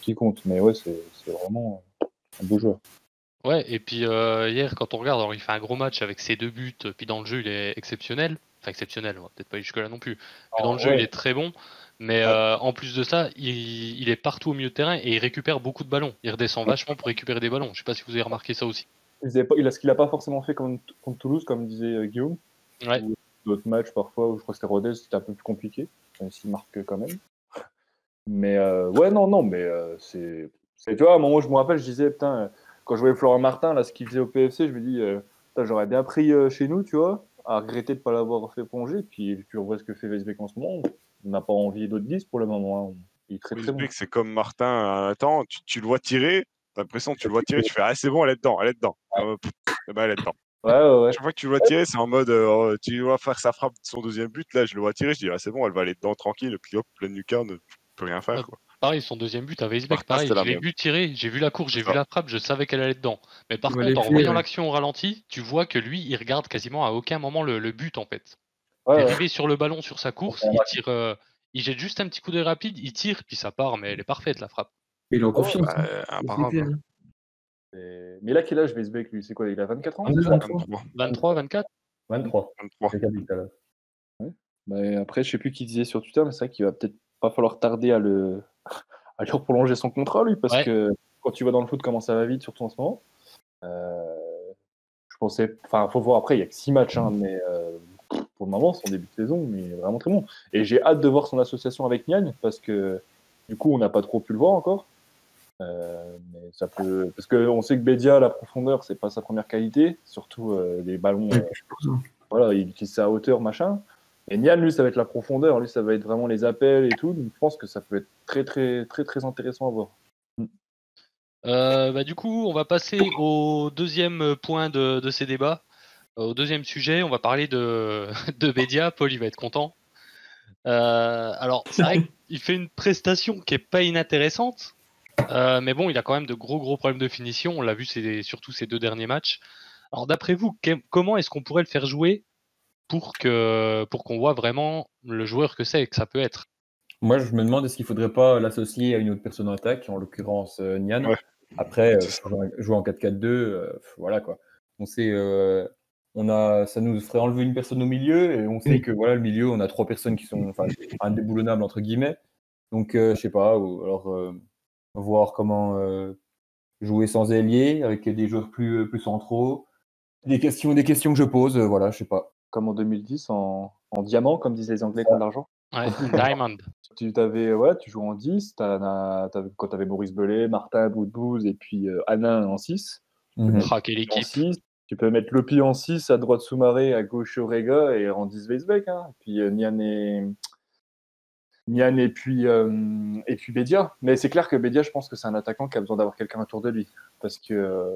qui comptent. Mais ouais, c'est vraiment euh, un beau joueur. Ouais, et puis euh, hier, quand on regarde, alors il fait un gros match avec ses deux buts, puis dans le jeu, il est exceptionnel. Enfin, exceptionnel, peut-être pas jusque-là non plus. Mais dans le jeu, ouais. il est très bon. Mais euh, en plus de ça, il, il est partout au milieu de terrain et il récupère beaucoup de ballons. Il redescend vachement pour récupérer des ballons. Je sais pas si vous avez remarqué ça aussi. Il, a ce qu'il a pas forcément fait contre, Toulouse, comme disait euh, Guillaume. Ouais. Ou D'autres matchs parfois où je crois que c'était Rodez, c'était un peu plus compliqué. Même s'il marque quand même. Mais euh, ouais, non, non, mais euh, c'est. Tu vois, à un moment, je me rappelle, je disais, putain, euh, quand je voyais Florent Martin, là, ce qu'il faisait au PFC, je me dis, euh, putain, j'aurais bien euh, chez nous, tu vois, à regretter de ne pas l'avoir fait plonger. Puis tu vois ce que fait Weisbeck en ce moment. On n'a pas envie d'autres 10 pour le moment. hein. Il est très très bon. C'est comme Martin. Attends, tu, tu le vois tirer. T'as l'impression tu le vois tirer. Tu fais Ah, c'est bon, elle est dedans, elle est dedans. Ah, eh ben, elle est dedans. Ouais, ouais, ouais. Chaque fois que tu le vois tirer, c'est en mode euh, tu vois faire sa frappe de son deuxième but. Là, je le vois tirer. Je dis Ah, c'est bon, elle va aller dedans tranquille. Puis hop, pleine lucarne, ne peut rien faire. Quoi. Pareil, son deuxième but à Weisbeck, pareil, même. vu tirer, j'ai vu la course, j'ai vu la frappe, je savais qu'elle allait dedans. Mais par contre, en voyant ouais. l'action au ralenti, tu vois que lui, il regarde quasiment à aucun moment le, le but en fait. Ouais, Il est ouais. arrivé sur le ballon sur sa course, Ouais. il tire, euh, il jette juste un petit coup d'œil rapide, il tire, puis ça part, mais elle est parfaite la frappe. Il est en confiance. Bah, hein. Mais là, quel âge Weisbeck, lui? C'est quoi Il a 24 ans? Ah, déjà 23. 23. 23, 24 23. 23. C'est dit tout à l'heure. Mais après, je sais plus qui disait sur Twitter, mais c'est vrai qu'il va peut-être pas falloir tarder à le à lui prolonger son contrat, lui, parce Ouais. que quand tu vois dans le foot comment ça va vite, surtout en ce moment, euh, je pensais, enfin, faut voir après, il y a que 6 matchs, hein, mais euh, pour le moment, son début de saison, mais vraiment très bon. Et j'ai hâte de voir son association avec Nian, parce que du coup, on n'a pas trop pu le voir encore. Euh, mais ça peut, parce qu'on sait que Bédia, la profondeur, c'est pas sa première qualité, surtout euh, les ballons. euh, ça. voilà, il utilise à hauteur, machin. Et Nian, lui, ça va être la profondeur, lui, ça va être vraiment les appels et tout. Donc, je pense que ça peut être très, très, très, très intéressant à voir. Euh, bah, du coup, on va passer au deuxième point de, de ces débats. Au deuxième sujet, on va parler de, de Bédia. Paul, il va être content. Euh, alors, c'est vrai qu'il fait une prestation qui est pas inintéressante, euh, mais bon, il a quand même de gros gros problèmes de finition. On l'a vu ces- surtout ces deux derniers matchs. Alors, d'après vous, que- comment est-ce qu'on pourrait le faire jouer pour que pour qu'on voit vraiment le joueur que c'est et que ça peut être? Moi, je me demande est-ce qu'il faudrait pas l'associer à une autre personne en attaque, en l'occurrence euh, Nian? Ouais. Après, euh, jouer jouer en 4-4-2, euh, voilà quoi. On sait, euh, on a, ça nous ferait enlever une personne au milieu et on sait que voilà le milieu, on a trois personnes qui sont enfin, indéboulonnables entre guillemets. Donc, euh, je sais pas. Ou alors euh, voir comment euh, jouer sans ailier avec des joueurs plus plus centraux. Des questions, des questions que je pose, euh, voilà, je sais pas. Comme en 2010, en, en diamant, comme disent les Anglais contre l'argent. Ouais, Diamond. Tu, t'avais, ouais, tu joues en 10, t'as, t'avais- quand tu avais Boris Belay, Martin Boudbouz et puis euh, Alain en 6. Mhm. Ah, quelle En équipe 6, tu peux mettre Lopi en 6, à droite Soumaré, à gauche Orega et en 10 Weisbeck. Hein. Et puis euh, Nian et. Nian et puis, euh, et puis Bédia. Mais c'est clair que Bédia, je pense que c'est un attaquant qui a besoin d'avoir quelqu'un autour de lui. Parce que euh,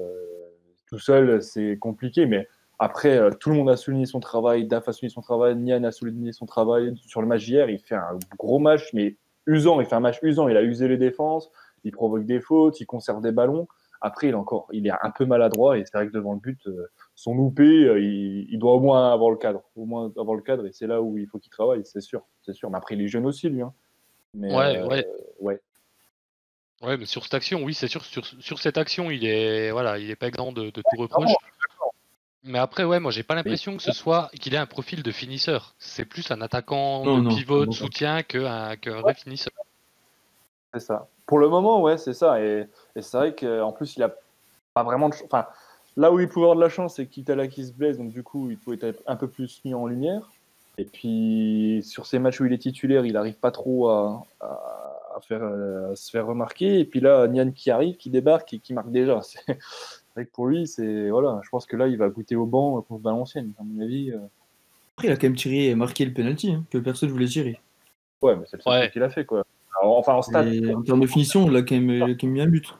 tout seul, c'est compliqué. Mais après, euh, tout le monde a souligné son travail. Daf a souligné son travail. Nian a souligné son travail. Sur le match hier, il fait un gros match, mais usant. Il fait un match usant. Il a usé les défenses. il provoque des fautes, il conserve des ballons. Après, il est encore, il est un peu maladroit et c'est vrai que devant le but, euh, son loupé, euh, il, il doit au moins avoir le cadre, au moins avoir le cadre et c'est là où il faut qu'il travaille, c'est sûr, c'est sûr. Mais après, il est jeune aussi, lui. Hein. Mais, Ouais, euh, ouais. ouais. Ouais, mais sur cette action, oui, c'est sûr, sur, sur cette action, il est, voilà, il est pas exempt de, de tout reproche. Mais après, ouais, moi, j'ai pas l'impression que ce soit qu'il ait un profil de finisseur. C'est plus un attaquant Non, de non, pivot, de soutien qu'un qu'un vrai finisseur. C'est ça. Pour le moment, ouais, c'est ça. Et, et c'est vrai qu'en plus, il a pas vraiment de Enfin, là où il pouvait avoir de la chance, c'est qu'Itala qui se blesse, donc du coup, il pouvait être un peu plus mis en lumière. Et puis, sur ces matchs où il est titulaire, il n'arrive pas trop à, à- à faire, euh, à se faire remarquer. Et puis là, Nian qui arrive, qui débarque et qui marque déjà. C'est vrai que pour lui, c'est. Voilà, je pense que là, il va goûter au banc contre Valenciennes, à mon avis. euh. Après, il a quand même tiré et marqué le penalty hein, que personne voulait tirer. Ouais, mais c'est le seul Ouais. truc qu'il a fait, quoi. Enfin, en stade. Et en termes de finition, il a quand même, il a quand même mis un but.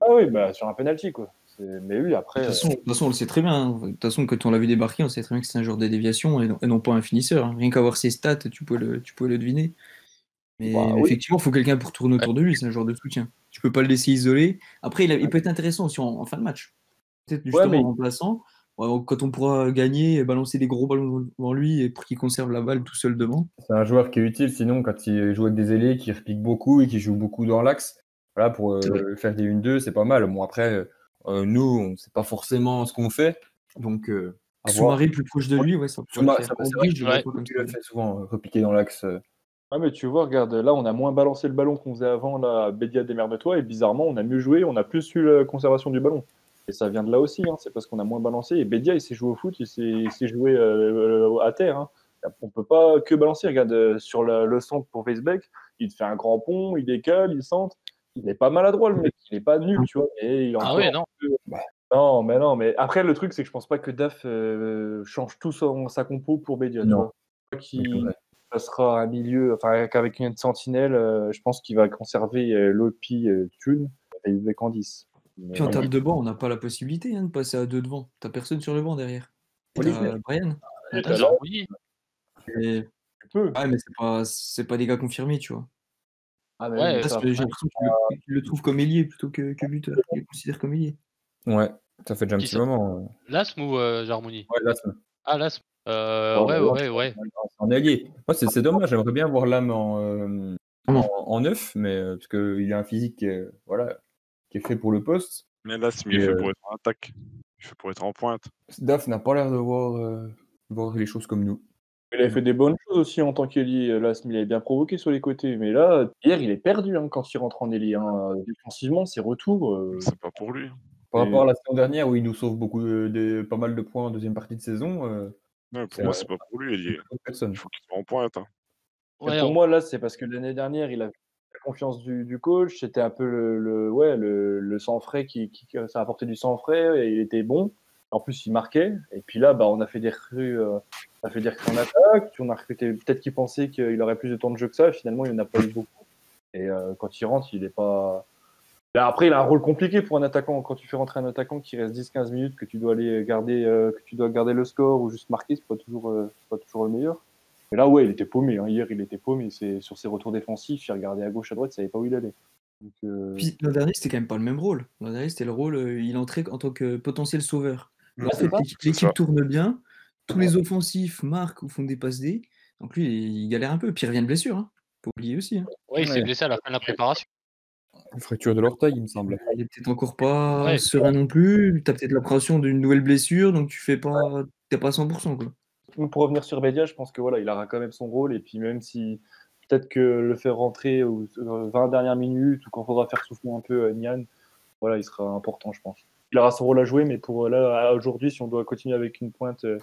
Ah oui, bah, sur un penalty, quoi. Mais oui, après. De toute façon, de toute façon, on le sait très bien. hein. De toute façon, quand on l'a vu débarquer, on sait très bien que c'est un joueur de déviation et non, et non pas un finisseur. hein. Rien qu'à voir ses stats, tu peux le, tu peux le deviner. Mais Bah, effectivement, il faut quelqu'un pour tourner autour de lui. C'est un joueur de soutien. Tu peux pas le laisser isolé. Après, il, a- il peut être intéressant aussi en, en fin de match. Peut-être justement mais- en remplaçant. Quand on pourra gagner, et balancer des gros ballons devant lui et pour qu'il conserve la balle tout seul devant. C'est un joueur qui est utile, sinon, quand il joue avec des ailés, qui repique beaucoup et qui joue beaucoup dans l'axe. Voilà, pour euh, faire des 1-2, c'est pas mal. Bon, après, euh, nous, on ne sait pas forcément ce qu'on fait. Donc, euh, plus proche de lui, ouais, ça Soumare- le ça- vrai Ouais. comme Tu le ça. fais souvent, euh, repiquer dans l'axe. euh. Ah mais tu vois, regarde, là on a moins balancé le ballon qu'on faisait avant, là, Bédia démerde-toi, et bizarrement on a mieux joué, on a plus eu la conservation du ballon. Et ça vient de là aussi, hein, c'est parce qu'on a moins balancé, et Bédia il s'est joué au foot, il s'est joué euh, euh, à terre. Hein. On peut pas que balancer, regarde, euh, sur la- le centre pour Weisbeck, il te fait un grand pont, il décale, il centre, il est pas maladroit le mec, il est pas nul, tu vois, et il est Ah ouais, non. Non, mais non, mais après le truc c'est que je pense pas que Daf euh, change tout son, sa compo pour Bédia, tu Non. vois. Je crois qu'il passera un milieu, enfin qu'avec une sentinelle, euh, je pense qu'il va conserver euh, Lopi, euh, Thune et Isaac en 10. Puis en termes de banc, on n'a pas la possibilité hein, de passer à deux devant. T'as personne sur le banc derrière. T'as Brian. et Ah, tu. Ouais, mais c'est pas, c'est pas des gars confirmés, tu vois. Ah, mais Ouais, j'ai l'impression qu'il le, qu'il le trouve comme ailier plutôt que, que buteur. Il le considère comme ailier. Ouais, ça fait déjà un petit moment. L'ASM ou euh, Jarmoni? Ouais, c'est Ah, l'ASM. Euh, Oh, ouais, ouais, ouais. en allié. Moi, c'est c'est dommage, j'aimerais bien voir l'âme en, euh, en, en neuf, mais euh, parce qu'il a un physique qui est, voilà, qui est fait pour le poste. Mais là, il Et, fait euh, pour être en attaque. Il fait pour être en pointe. Daf n'a pas l'air de voir, euh, voir les choses comme nous. Il avait fait des bonnes choses aussi en tant qu'ailier. Là, il avait bien provoqué sur les côtés. Mais là, hier, il est perdu hein, quand il rentre en ailier. Hein. Défensivement, ses retours. euh, C'est pas pour lui. Par Et- rapport à la saison dernière où il nous sauve beaucoup de, de- pas mal de points en deuxième partie de saison, euh, Ouais, pour C'est moi, c'est pas pour lui. Il, est- personne. il faut qu'il soit en pointe. hein. Ouais, pour on- moi, là, c'est parce que l'année dernière, il a la confiance du, du coach. C'était un peu le, le- le, sang frais qui, qui, ça apportait du sang frais et il était bon. En plus, il marquait. Et puis là, bah, on a fait des recrues, euh, fait des en attaque. On a recruté, peut-être qu'il pensait qu'il aurait plus de temps de jeu que ça. Finalement, il n'en a pas eu beaucoup. Et euh, quand il rentre, il est pas. Après, il a un rôle compliqué pour un attaquant. Quand tu fais rentrer un attaquant qui reste 10-15 minutes, que tu dois garder, euh, que tu dois garder le score ou juste marquer, c'est pas toujours, pas toujours le meilleur. Mais là, ouais, il était paumé. hein. Hier, il était paumé. C'est sur ses retours défensifs, il regardait à gauche, à droite, il savait pas où il allait. Donc, euh, Puis l'an dernier, c'était quand même pas le même rôle. L'an dernier, c'était le rôle, euh, il entrait en tant que potentiel sauveur. L'équipe tourne bien, tous les offensifs marquent ou font des passes D. Donc lui, il galère un peu. Puis il revient de blessure. Hein. Faut oublier aussi. hein. ouais, il s'est Ouais. blessé à la fin de la préparation. Une fracture de l'orteil, il me semble. Il est peut-être encore pas Ouais. serein non plus. Tu as peut-être l'appréhension d'une nouvelle blessure, donc tu fais pas, t'es pas à 100%. Quoi. Pour revenir sur Bedia, je pense que voilà, il aura quand même son rôle. Et puis même si peut-être que le faire rentrer aux euh, 20 dernières minutes ou quand il faudra faire souffler un peu euh, Nian, voilà, il sera important, je pense. Il aura son rôle à jouer, mais pour euh, là, aujourd'hui, si on doit continuer avec une pointe, euh,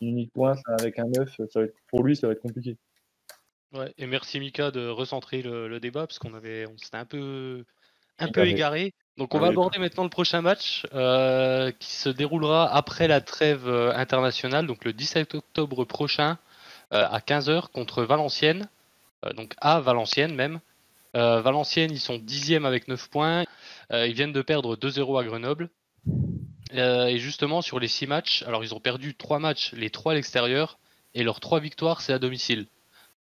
une unique pointe, avec un 9, ça va être, pour lui, ça va être compliqué. Ouais, et merci Mika de recentrer le, le débat parce qu'on avait, on s'était un peu, un peu Égaré. Donc on va aborder maintenant le prochain match euh, qui se déroulera après la trêve euh, internationale, donc le 17 octobre prochain euh, à 15h contre Valenciennes, euh, donc à Valenciennes même. Valenciennes, ils sont dixièmes avec 9 points. Ils viennent de perdre 2-0 à Grenoble. Et justement, sur les 6 matchs, alors ils ont perdu 3 matchs, les 3 à l'extérieur, et leurs 3 victoires, c'est à domicile.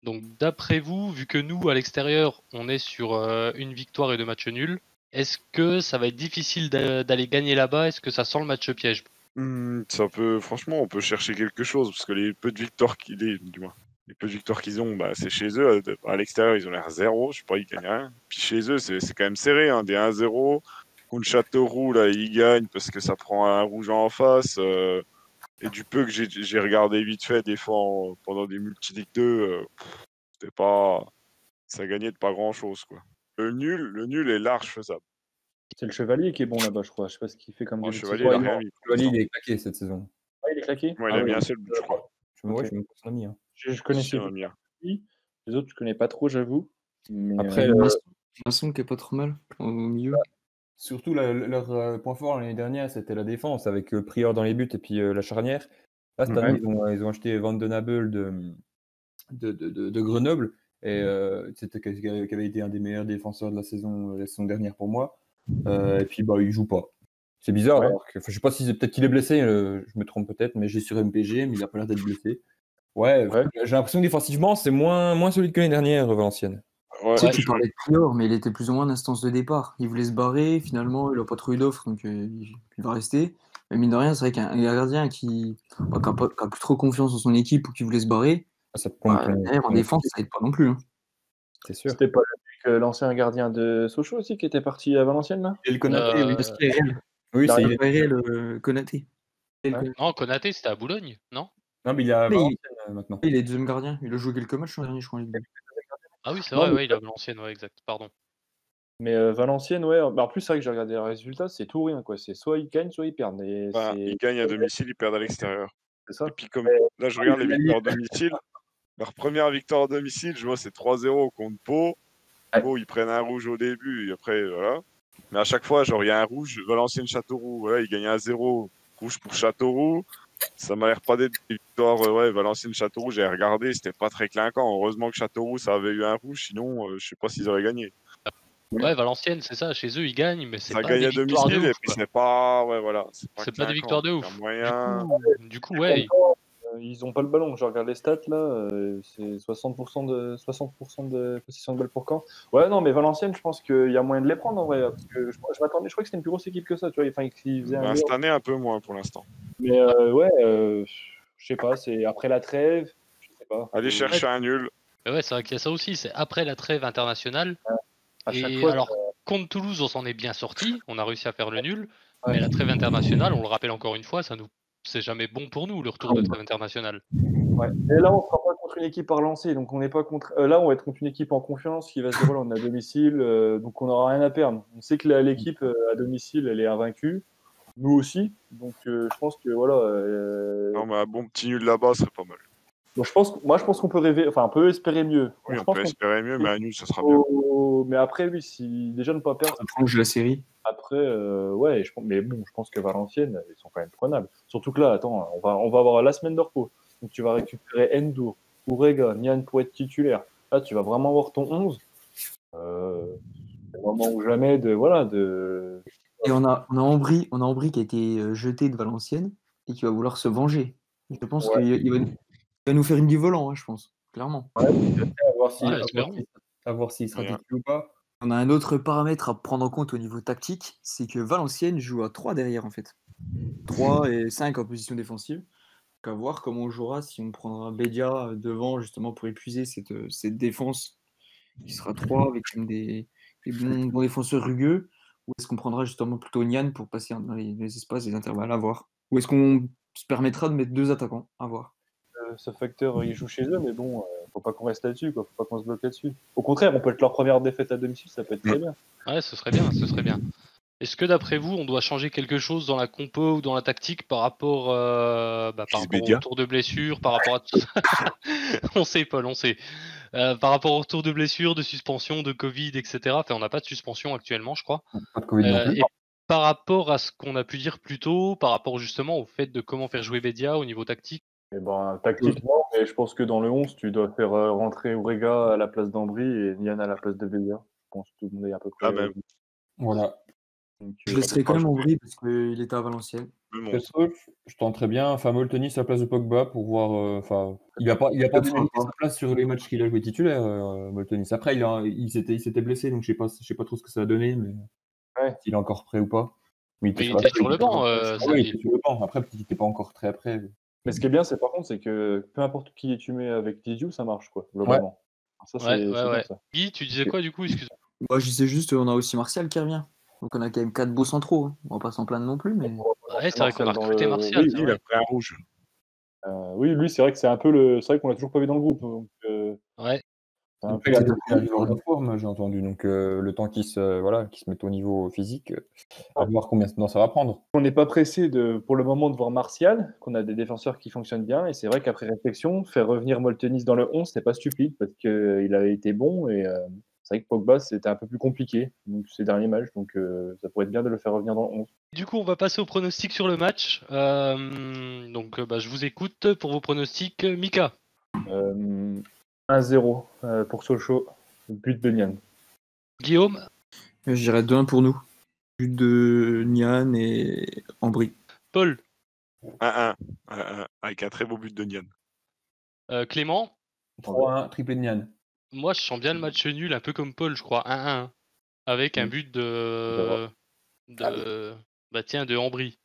Donc d'après vous, vu que nous à l'extérieur on est sur une victoire et deux matchs nuls, est-ce que ça va être difficile d'a- d'aller gagner là-bas? Est-ce que ça sent le match piège? Ça peut, franchement, on peut chercher quelque chose parce que les peu de victoires qu'ils les- peu victoires qu'ils ont, bah, c'est chez eux. À l'extérieur, ils ont l'air zéro. Je sais pas, ils gagnent rien. Puis chez eux, c'est quand même serré, hein, des 1-0. Contre Châteauroux, là, ils gagnent parce que ça prend un rouge en face. euh, et du peu que j'ai regardé vite fait des fois en- pendant des multi-ligue 2, euh, c'était pas, ça gagnait de pas grand-chose, quoi. Le nul, le nul est large faisable. C'est le chevalier qui est bon là-bas, je crois. Je sais pas ce qu'il fait comme début de Chevalier, il a Ouais, rien mis. pour Chevalier, il est claqué cette saison. Ah, il est claqué Ouais, il Ah a oui, mis un seul but, je crois. Je, ouais, je me son ami. hein. Je, je un. lui. Les autres, je connais pas trop, j'avoue. Mais, Après, euh, euh, Masson, qui est pas trop mal au milieu. Surtout, la- leur euh, point fort l'année dernière, c'était la défense, avec euh, Prior dans les buts et puis euh, la charnière. Là, cette Ouais. année, ils ont, ils ont acheté Van Den Abel de, de, de, de- de Grenoble, et euh, c'était qui qui avait été un des meilleurs défenseurs de la saison, la saison dernière pour moi. Euh, et puis, bah, il joue pas. C'est bizarre. Ouais. alors que- je sais pas si c'est peut-être qu'il est blessé, euh, je me trompe peut-être, mais j'ai sur MPG, mais il a pas l'air d'être blessé. Ouais, Ouais. j'ai l'impression que défensivement, c'est moins, moins solide que l'année dernière, Valenciennes. Ouais, Tu sais, ouais, tu parlais de Prior, mais il était plus ou moins en instance de départ. Il voulait se barrer, finalement, il n'a pas trouvé d'offre, donc euh, il va rester. Mais mine de rien, c'est vrai qu'un un gardien qui n'a a plus trop confiance en son équipe ou qui voulait se barrer, Ça bah, derrière, en défense, ça aide pas non plus. hein. C'est sûr. C'était pas le euh, l'ancien gardien de Sochaux aussi qui était parti à Valenciennes là? Et le Konaté, Euh, oui. Parce qu'il est réel. Oui, c'est- est- est euh, Konaté. Non, Konaté c'était à Boulogne, non? Non, mais il est à Mais il- Valenciennes euh, maintenant. Il est deuxième gardien. Il a joué quelques matchs l'an dernier, je crois. en. Ah oui, c'est vrai, mais- ouais, il a Valenciennes, ouais, exact, pardon. Mais euh, Valenciennes, ouais. Bah, en plus, c'est vrai que j'ai regardé les résultats, c'est tout ou rien quoi. C'est soit ils gagnent, soit ils perdent. Et Bah, c'est ils gagnent à domicile, ils perdent à l'extérieur. c'est ça. Et puis comme là, je regarde les victoires à domicile. Leur première victoire à domicile, je vois, c'est 3-0 contre Pau. Ouais. Pau, ils prennent un rouge au début, et après, voilà. Mais à chaque fois, genre, il y a un rouge, Valenciennes-Châteauroux, voilà, ils gagnent à 0, rouge pour Châteauroux. Ça m'a l'air pas d'être des victoires, euh, ouais, Valenciennes-Châteauroux, j'ai regardé, c'était pas très clinquant. Heureusement que Châteauroux, ça avait eu un rouge, sinon, euh, je sais pas s'ils auraient gagné. Ouais, Valenciennes, c'est ça, chez eux ils gagnent, mais c'est pas gagne des à victoires de ouf. c'est pas, ouais, voilà. C'est pas, des victoires de ouf. Du coup, ouais, Ils ont pas le ballon. Je regarde les stats là, euh, c'est 60% de 60% de possession de balle pour camp. Ouais, non, mais Valenciennes, je pense qu'il y a moyen de les prendre en vrai. Parce que je, je m'attendais, je crois que c'était une plus grosse équipe que ça, tu vois. Enfin, ils faisaient un Bah, cette année, un peu moins pour l'instant. Mais euh, ouais, euh, je sais pas, c'est après la trêve, je sais pas. Allez Euh, chercher un nul. Mais ouais, c'est vrai qu'il y a ça aussi, c'est après la trêve internationale. à chaque Et fois. alors, contre Toulouse, on s'en est bien sorti, on a réussi à faire le nul, Ouais. mais la trêve internationale, on le rappelle encore une fois, ça nous c'est jamais bon pour nous le retour de trêve internationale. Ouais. Et là, on sera pas contre une équipe à relancer, donc on n'est pas contre. euh, là, on va être contre une équipe en confiance qui va se dire voilà, on est à domicile, euh, donc on n'aura rien à perdre. On sait que l'équipe euh, à domicile, elle est invaincue, nous aussi, donc euh, je pense que voilà. euh, Non, mais un bon petit nul là-bas serait pas mal. Donc je pense, moi, je pense qu'on peut rêver, enfin, on peut espérer mieux. Oui, je on pense peut espérer mieux, mais un nul, ça sera bien. peut- Mais après, oui, si déjà ne pas perdre, Ça prolonge la série. Après, euh, ouais, je, pense- mais bon, je pense que Valenciennes, ils sont quand même prenables. Surtout que là, attends, on va, on va avoir la semaine de repos. Donc tu vas récupérer Endur, Ourega, Nian pour être titulaire. Là, tu vas vraiment avoir ton 11. Euh, moment ou jamais de. Voilà, de. Et on a, on a Ambry, on a Ambry qui a été euh, jeté de Valenciennes et qui va vouloir se venger. Je pense Ouais. qu'il il va, va nous faire une du volant, hein, je pense, clairement. À voir. Ouais, si- sera titulaire ou pas. On a un autre paramètre à prendre en compte au niveau tactique, c'est que Valenciennes joue à 3 derrière en fait. 3 et 5 en position défensive. Donc à voir comment on jouera, si on prendra Bédia devant justement pour épuiser cette, euh, cette défense qui sera 3 avec des, des bons, bons défenseurs rugueux, ou est-ce qu'on prendra justement plutôt Nian pour passer dans les, les espaces, les intervalles, à voir. Ou est-ce qu'on se permettra de mettre deux attaquants, à voir. Euh, ce facteur, il joue chez eux, mais bon, euh, faut pas qu'on reste là-dessus, quoi. Faut pas qu'on se bloque là-dessus. Au contraire, on peut être leur première défaite à domicile, ça peut être très bien. Ouais, ce serait bien, ce serait bien. Est-ce que d'après vous, on doit changer quelque chose dans la compo ou dans la tactique par rapport, euh, bah, par rapport au retour de blessure, par rapport à tout On sait, Paul, on sait. Euh, par rapport au retour de blessure, de suspension, de Covid, etc. Enfin, on n'a pas de suspension actuellement, je crois. Pas de Covid non plus. et par rapport à ce qu'on a pu dire plus tôt, par rapport justement au fait de comment faire jouer Bedia au niveau tactique, Et ben, tactiquement, mais je pense que dans le 11, tu dois faire euh, rentrer Ourega à la place d'Ambry et Nian à la place de Bélia. Je pense que tout le monde est à peu près. Ah, ben, Voilà. Donc, Je euh, laisserai quand même en vrille parce qu'il était à Valenciennes. Bon, Perso, je- tenterais bien enfin Molteni à la place de Pogba pour voir. euh, Enfin, il a pas, il a pas donné sa place sur les matchs qu'il a joué titulaire, euh, Molteni. Après, il, a, il s'était, il s'était blessé, donc je sais pas, je sais pas trop ce que ça a donné, mais Ouais. s'il est encore prêt ou pas. Mais Mais il sur était sur le il banc, euh, Ah oui, il était sur le banc. Après, peut-être qu'il n'était pas encore très prêt. Mais ce qui est bien, c'est par contre, c'est que peu importe qui tu mets avec Didiou, ça marche, quoi, globalement. Ça, c'est Ouais, c'est ouais, bien, ouais. ça. Guy, tu disais quoi du coup Excuse. Moi, je sais juste, on a aussi Martial qui revient. Donc, on a quand même quatre beaux centraux. hein. On va pas s'en plaindre non plus, mais. Ouais, c'est vrai qu'on a recruté le- Martial. oui, il a pris un rouge. Euh, oui, lui, c'est vrai que c'est un peu le. C'est vrai qu'on l'a toujours pas vu dans le groupe. Donc, euh, Ouais. C'est un Après, peu- en forme, j'ai entendu. Donc, euh, le temps qu'il se, voilà, se mette au niveau physique, euh, à voir combien de temps ça va prendre. On n'est pas pressé de, pour le moment de voir Martial, qu'on a des défenseurs qui fonctionnent bien. Et c'est vrai qu'après réflexion, faire revenir Moltenis dans le 11, c'est pas stupide parce qu'il avait été bon. Et euh, c'est vrai que Pogba, c'était un peu plus compliqué donc, ces derniers matchs. Donc euh, ça pourrait être bien de le faire revenir dans le 11. Du coup, on va passer au pronostic sur le match. Euh, donc, euh, bah, je vous écoute pour vos pronostics. Mika, Euh, 1-0 euh, pour Sochaux, but de Nian. Guillaume, Je dirais 2-1 pour nous. But de Nian et Ambry. Paul, 1-1. 1-1, Avec un très beau but de Nian. euh, Clément? 3-1, triplé de Nian. Moi, je sens bien le match nul, un peu comme Paul, je crois. 1-1. Avec un Mm. but de. de... Bah, tiens, de Ambry.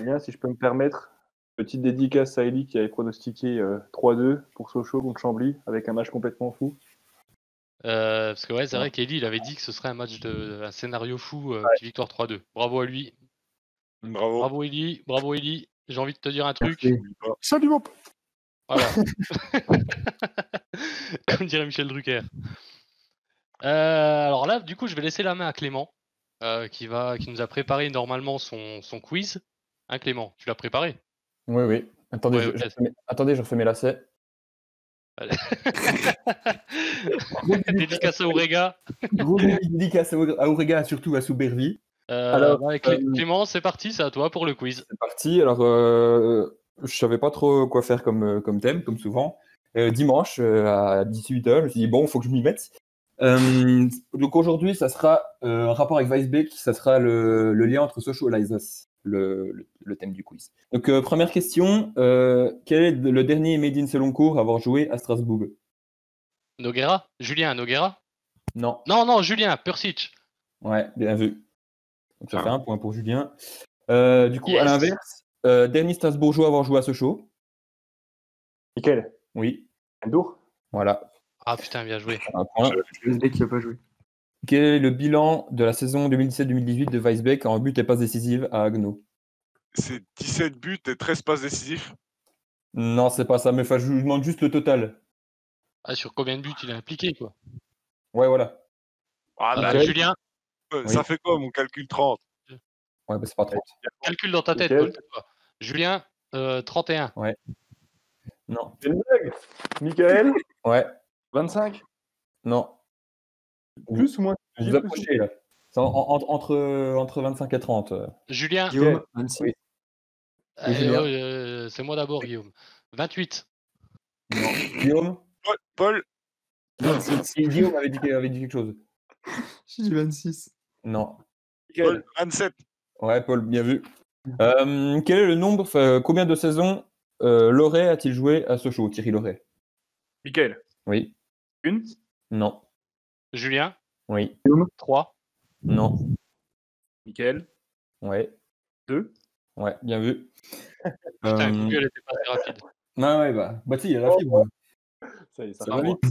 Bien, si je peux me permettre, petite dédicace à Eli qui avait pronostiqué euh, 3-2 pour Sochaux contre Chambly avec un match complètement fou. Euh, parce que, ouais, c'est vrai qu'Eli, il avait dit que ce serait un match de. un scénario fou, euh, petite victoire 3-2. Bravo à lui. Bravo. Bravo, Eli. Bravo, Eli. J'ai envie de te dire un truc. Mon Voilà. Comme dirait Michel Drucker. Euh, alors là, du coup, je vais laisser la main à Clément, euh, qui, va, qui nous a préparé normalement son, son quiz. Hein, Clément, tu l'as préparé? Oui, oui. Attendez, Ouais, je, refais mes- attendez, je refais mes lacets. Dédicace à Aurega. Gros dédicace à à Aurega, surtout à Soubervi. Euh, Alors, Clé- euh, Clément, c'est parti, c'est à toi pour le quiz. C'est parti. Alors, euh, je savais pas trop quoi faire comme, euh, comme thème, comme souvent. Euh, dimanche euh, à 18h, je me suis dit, bon, il faut que je m'y mette. Euh, donc aujourd'hui, ça sera euh, un rapport avec Weisbeck, ça sera le, le lien entre Sochaux et l'Alsace, le, le, le thème du quiz. Donc, euh, première question, euh, quel est le dernier Made in Seloncourt à avoir joué à Strasbourg? Noguera? Julien, Noguera? Non. Non, non, Julien, Persic. Ouais, bien vu. Donc ça Ah. fait un point pour Julien. Euh, du coup, Yes. à l'inverse, euh, dernier Strasbourgeois à avoir joué à Sochaux Nickel. Oui, Endour voilà, Ah putain, bien joué. un point. Weisbeck qui a pas joué. Quel est le bilan de la saison 2017-2018 de Weisbeck en but et passe décisive à Agno C'est 17 buts et 13 passes décisifs. Non, c'est pas ça, mais enfin, je vous demande juste le total. Ah, sur combien de buts il est impliqué, quoi? Ouais, voilà. Ah, Euh, bah. Julien, euh, Oui. Ça fait quoi mon calcul 30 Ouais, bah, c'est pas trop. calcule dans ta tête. Paul. Julien, euh, 31. Non. C'est une blague Michael? Ouais, 25 non. Plus ou moins Vous vous approchez, là. C'est en- en- entre, entre 25 et 30. euh. Julien, Guillaume, 26. Oui. euh, euh, c'est moi d'abord, Guillaume. 28. Non. Guillaume Paul, Paul Si Guillaume avait dit, avait dit quelque chose. J'ai dit 26. Non. Paul, 27. Ouais, Paul, bien vu. Euh, quel est le nombre, enfin, combien de saisons euh, Loret a-t-il joué à Sochaux, Thierry Loret? Michael. Oui. Une? Non. Julien, Oui. 3. Non. Michael. Ouais. Deux. Ouais, bien vu. Putain, Euh, Google était pas très rapide. Ouais, ouais, bah, bah si, il y a la fibre. Ça y est, ça, Ça va vite.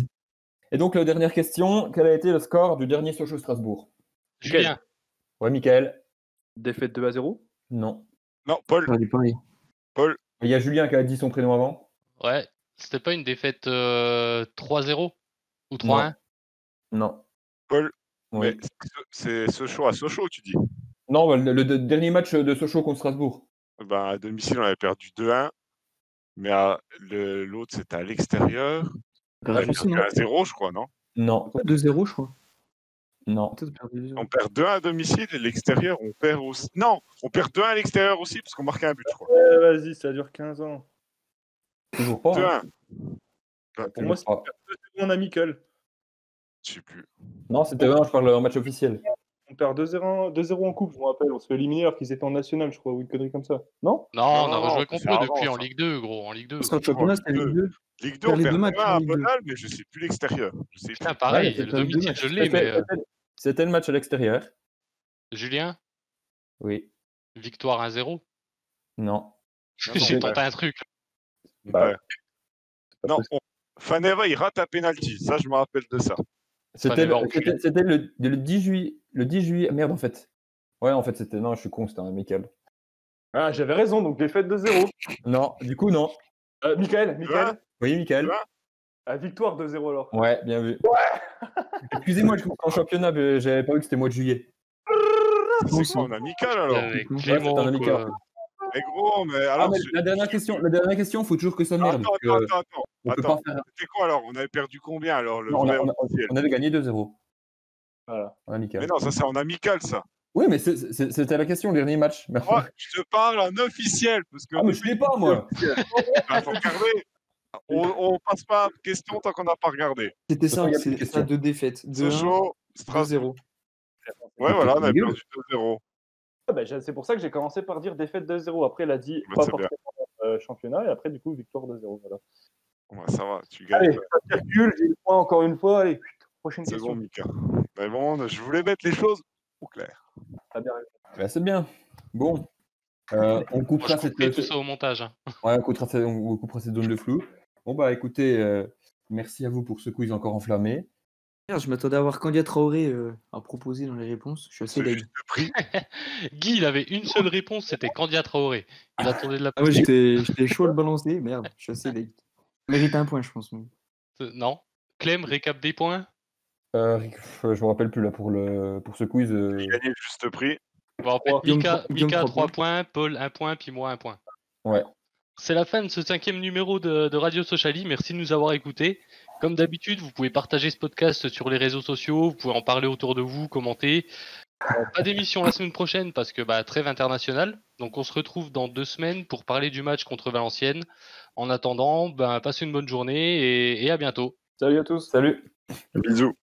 Et donc, la dernière question, quel a été le score du dernier Sochaux-Strasbourg Julien, Ouais, Michael Défaite 2 à 0 Non. Non, Paul, pareil. Il y a Julien qui a dit son prénom avant? Ouais, c'était pas une défaite euh, 3-0 ou 3-1 Non. Paul, Oui. mais c'est Sochaux à Sochaux, tu dis? Non, bah, le, le dernier match de Sochaux contre Strasbourg. Ben, à domicile, on avait perdu 2-1. Mais l'autre, c'était à l'extérieur. On avait Perdu aussi, perdu non 1-0, je crois, non? Non. 2-0, je crois. Non. 2-0. On perd 2-1 à domicile et l'extérieur, on perd aussi. Non, on perd 2-1 à l'extérieur aussi parce qu'on marquait un but, je crois. Vas-y, ça dure 15 ans. Toujours pas. hein. 2-1. Pour moi, c'est pas. mon ami Michael. Je sais plus. Non, c'était non, je parle en match officiel. on perd 2-0 2-0 en coupe, je me rappelle. On se fait éliminer alors qu'ils étaient en national, je crois, ou une connerie comme ça. Non? Non, on a rejoué contre eux depuis en. Ligue 2, gros, en Ligue 2. Parce qu'en championnat, c'était Ligue Ligue 2. Ligue 2, on perd matchs, à. Bonal, mais je sais plus l'extérieur. Je sais Putain, plus. pareil, Ouais, c'est le domicile, je l'ai, mais C'était le match à l'extérieur. Julien, Oui. victoire 1-0. Non. Non, J'ai tenté un truc. Bah, Ouais. Non, on- Faneva, il rate un penalty. Ça, je me rappelle de ça. C'était le, enculer. c'était- c'était le, le 10 juillet. Le 10 juillet. Merde, en fait. Ouais, en fait, c'était. Non, je suis con, c'était un amical. Ah, j'avais raison, donc défaite 2-0. Non, du coup, non. Euh, Michael, Michael Oui, Michael ah, victoire 2-0 alors. Ouais, bien vu. Excusez-moi, je comprends en championnat, mais j'avais pas vu que c'était mois de juillet. C'est quoi, amical alors Ouais, c'est un amical. Quoi. Mais gros, mais Ah, mais la dernière question, la dernière question, faut toujours que ça merde. Attends, attends, attends, attends. on peut Attends, pas faire. C'était quoi alors? On avait perdu combien alors le Non, on, a- vrai on a- officiel? on avait gagné 2-0 Voilà. en amical. Mais non, ça c'est en amical ça. Oui, mais c'est- c'est- c'était la question, le dernier match. Moi, je te parle en officiel parce que. Ah, mais je l'ai pas, moi. Bah, faut regarder. On, on passe pas à question tant qu'on n'a pas regardé. C'était ça, questions. ça, deux défaites. 2-1, Sochaux, Strasbourg. 2-0. Ouais, voilà, on a perdu 2-0. Ah, bah, c'est pour ça que j'ai commencé par dire défaite 2-0. Après, il a dit Bah, pas forcément euh, championnat, et après, du coup, victoire 2-0. Voilà. Ouais, ça va, tu gagnes. Allez, ça circule, j'ai le point encore une fois. Allez, prochaine C'est question. bon, Mika. Mais bon, je voulais mettre les choses au clair. Bah, c'est bien. Bon. Euh, on Moi, coupera je cette. tout ça au montage. hein. Ouais, on coupera, cette- on coupera cette zone de flou. Bon, bah écoutez, euh, merci à vous pour ce quiz encore enflammé. Merde, je m'attendais à voir Candia Traoré euh, à proposer dans les réponses. Je suis assez deg. Guy, il avait une seule réponse, c'était Candia Traoré. Il attendait de la Ah ouais, j'étais j'étais chaud à le balancer. Merde, je suis assez deg. Mérite un point, je pense. mais- Non. Clem, récap des points. Euh, je me rappelle plus là pour, le, pour ce quiz. euh, J'ai gagné le juste prix. Bon, en fait, Mika, Mika, trois 3 points, Paul 1 point, puis moi 1 point. Ouais. C'est la fin de ce cinquième numéro de, de Radio Sociali. Merci de nous avoir écoutés. Comme d'habitude, vous pouvez partager ce podcast sur les réseaux sociaux, vous pouvez en parler autour de vous, commenter. Euh, pas d'émission la semaine prochaine parce que bah, trêve internationale. Donc on se retrouve dans deux semaines pour parler du match contre Valenciennes. En attendant, bah, passez une bonne journée et, et à bientôt. Salut à tous. Salut Bisous.